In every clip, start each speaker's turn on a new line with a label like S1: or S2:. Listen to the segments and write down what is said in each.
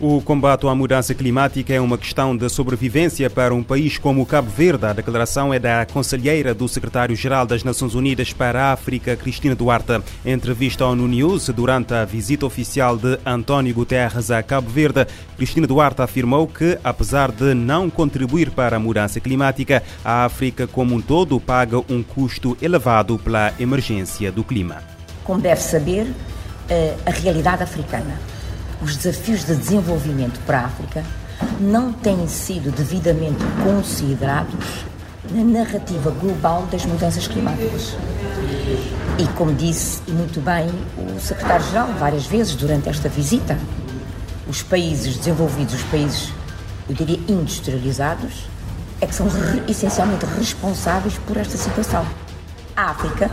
S1: O combate à mudança climática é uma questão de sobrevivência para um país como Cabo Verde. A declaração é da conselheira do secretário-geral das Nações Unidas para a África, Cristina Duarte. Em entrevista ao News, durante a visita oficial de António Guterres a Cabo Verde, Cristina Duarte afirmou que, apesar de não contribuir para a mudança climática, a África como um todo paga um custo elevado pela emergência do clima.
S2: Como deve saber, eh, a realidade africana os desafios de desenvolvimento para a África não têm sido devidamente considerados na narrativa global das mudanças climáticas. E como disse muito bem o secretário-geral várias vezes durante esta visita, os países desenvolvidos, os países, eu diria, industrializados, é que são essencialmente responsáveis por esta situação. A África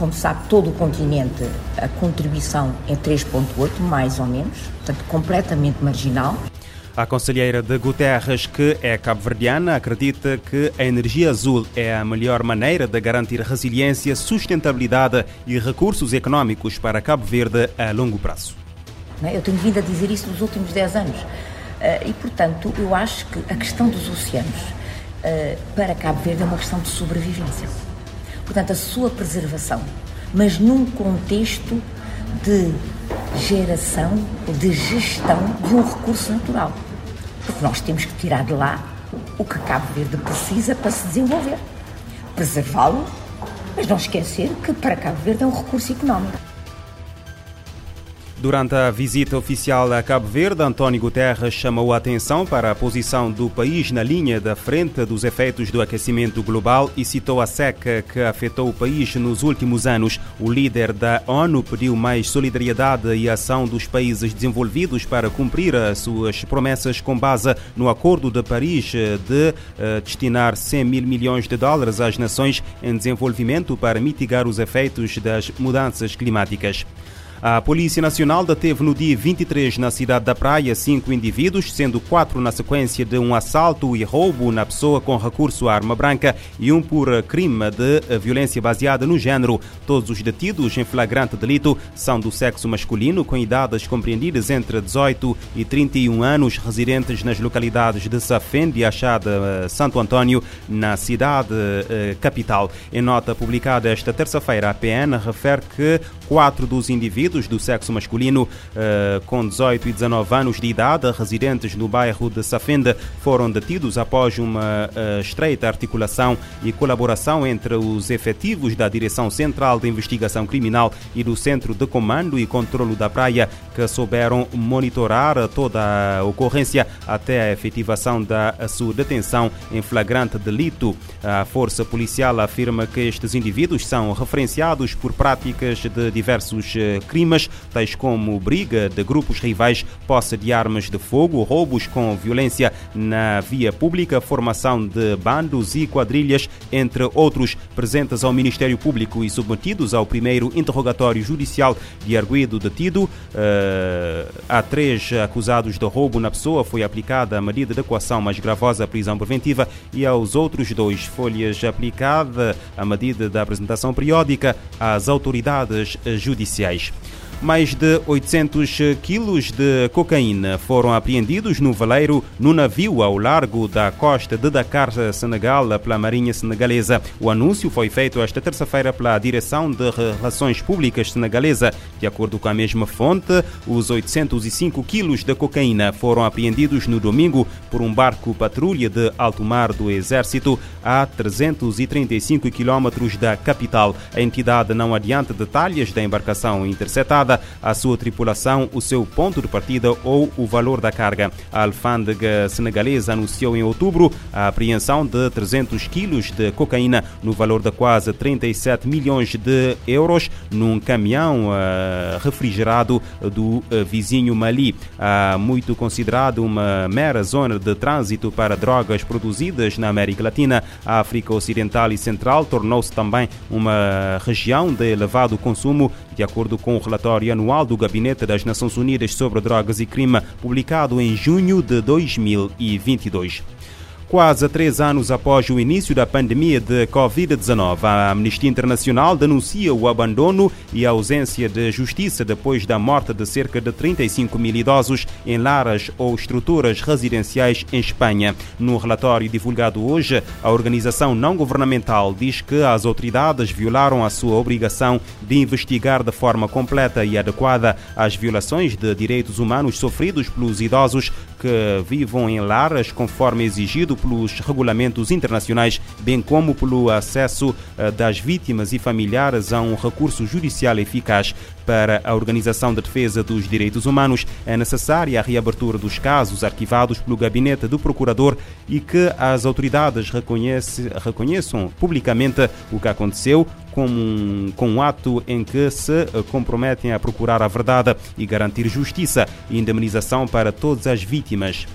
S2: como sabe, todo o continente, a contribuição é 3,8, mais ou menos, portanto, completamente marginal.
S1: A conselheira de Guterres, que é cabo-verdiana, acredita que a energia azul é a melhor maneira de garantir resiliência, sustentabilidade e recursos económicos para Cabo Verde a longo prazo.
S2: Eu tenho vindo a dizer isso nos últimos 10 anos. Eh, e, portanto, eu acho que a questão dos oceanos eh, para Cabo Verde é uma questão de sobrevivência portanto, a sua preservação, mas num contexto de geração, de gestão de um recurso natural. Porque nós temos que tirar de lá o que Cabo Verde precisa para se desenvolver. Preservá-lo, mas não esquecer que para Cabo Verde é um recurso económico.
S1: Durante a visita oficial a Cabo Verde, António Guterres chamou a atenção para a posição do país na linha da frente dos efeitos do aquecimento global e citou a seca que afetou o país nos últimos anos. O líder da ONU pediu mais solidariedade e ação dos países desenvolvidos para cumprir as suas promessas com base no Acordo de Paris de uh, destinar 100 mil milhões de dólares às nações em desenvolvimento para mitigar os efeitos das mudanças climáticas. A Polícia Nacional deteve no dia 23 na cidade da Praia cinco indivíduos, sendo quatro na sequência de um assalto e roubo na pessoa com recurso à arma branca e um por crime de violência baseada no género. Todos os detidos em flagrante delito são do sexo masculino, com idades compreendidas entre 18 e 31 anos, residentes nas localidades de Safende e Achada eh, Santo Antônio, na cidade eh, capital. Em nota publicada esta terça-feira, a PN refere que quatro dos indivíduos indivíduos do sexo masculino uh, com 18 e 19 anos de idade, residentes no bairro de Safenda, foram detidos após uma uh, estreita articulação e colaboração entre os efetivos da Direção Central de Investigação Criminal e do Centro de Comando e Controlo da Praia, que souberam monitorar toda a ocorrência até a efetivação da sua detenção em flagrante delito. A Força Policial afirma que estes indivíduos são referenciados por práticas de diversos eh, crimes tais como briga de grupos rivais, posse de armas de fogo, roubos com violência na via pública, formação de bandos e quadrilhas, entre outros, presentes ao Ministério Público e submetidos ao primeiro interrogatório judicial de arguido detido. Uh, há três acusados de roubo na pessoa, foi aplicada a medida de equação mais gravosa, prisão preventiva, e aos outros dois folhas aplicada a medida da apresentação periódica às autoridades judiciais. Mais de 800 quilos de cocaína foram apreendidos no veleiro no navio ao largo da costa de Dakar, Senegal, pela Marinha Senegalesa. O anúncio foi feito esta terça-feira pela Direção de Relações Públicas Senegalesa. De acordo com a mesma fonte, os 805 quilos de cocaína foram apreendidos no domingo por um barco patrulha de alto mar do Exército a 335 quilómetros da capital. A entidade não adianta detalhes da embarcação interceptada a sua tripulação, o seu ponto de partida ou o valor da carga. A alfândega senegalesa anunciou em outubro a apreensão de 300 quilos de cocaína no valor de quase 37 milhões de euros num caminhão uh, refrigerado do uh, vizinho Mali. Uh, muito considerado uma mera zona de trânsito para drogas produzidas na América Latina, a África Ocidental e Central tornou-se também uma região de elevado consumo, de acordo com o relatório anual do Gabinete das Nações Unidas sobre Drogas e Crime, publicado em junho de 2022. Quase três anos após o início da pandemia de Covid-19. A Amnistia Internacional denuncia o abandono e a ausência de justiça depois da morte de cerca de 35 mil idosos em laras ou estruturas residenciais em Espanha. No relatório divulgado hoje, a organização não governamental diz que as autoridades violaram a sua obrigação de investigar de forma completa e adequada as violações de direitos humanos sofridos pelos idosos que vivam em laras conforme exigido pelos regulamentos internacionais, bem como pelo acesso eh, das vítimas e familiares a um recurso judicial eficaz. Para a Organização de Defesa dos Direitos Humanos, é necessária a reabertura dos casos arquivados pelo gabinete do procurador e que as autoridades reconheçam publicamente o que aconteceu, como com um ato em que se eh, comprometem a procurar a verdade e garantir justiça e indemnização para todas as vítimas.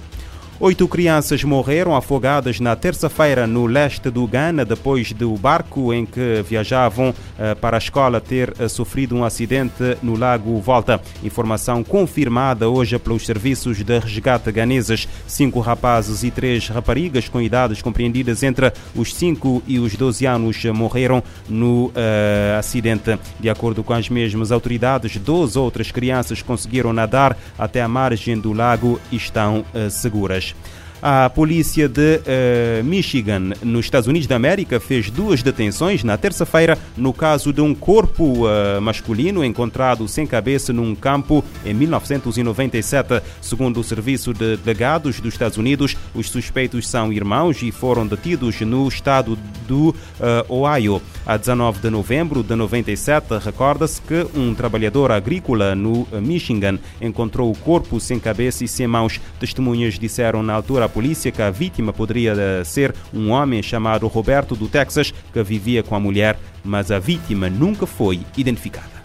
S1: Oito crianças morreram afogadas na terça-feira no leste do Ghana depois do barco em que viajavam eh, para a escola ter eh, sofrido um acidente no Lago Volta. Informação confirmada hoje pelos serviços de resgate ganeses. Cinco rapazes e três raparigas com idades compreendidas entre os 5 e os 12 anos morreram no uh, acidente. De acordo com as mesmas autoridades, 12 outras crianças conseguiram nadar até a margem do lago e estão uh, seguras. A polícia de uh, Michigan, nos Estados Unidos da América, fez duas detenções na terça-feira no caso de um corpo uh, masculino encontrado sem cabeça num campo em 1997. Segundo o Serviço de Delegados dos Estados Unidos, os suspeitos são irmãos e foram detidos no estado do uh, Ohio. A 19 de novembro de 97, recorda-se que um trabalhador agrícola no Michigan encontrou o corpo sem cabeça e sem mãos. Testemunhas disseram na altura à polícia que a vítima poderia eh, ser um homem chamado Roberto do Texas que vivia com a mulher, mas a vítima nunca foi identificada.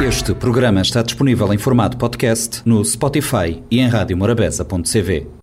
S3: Este programa está disponível em formato podcast no Spotify e em radiomorabeza.cv.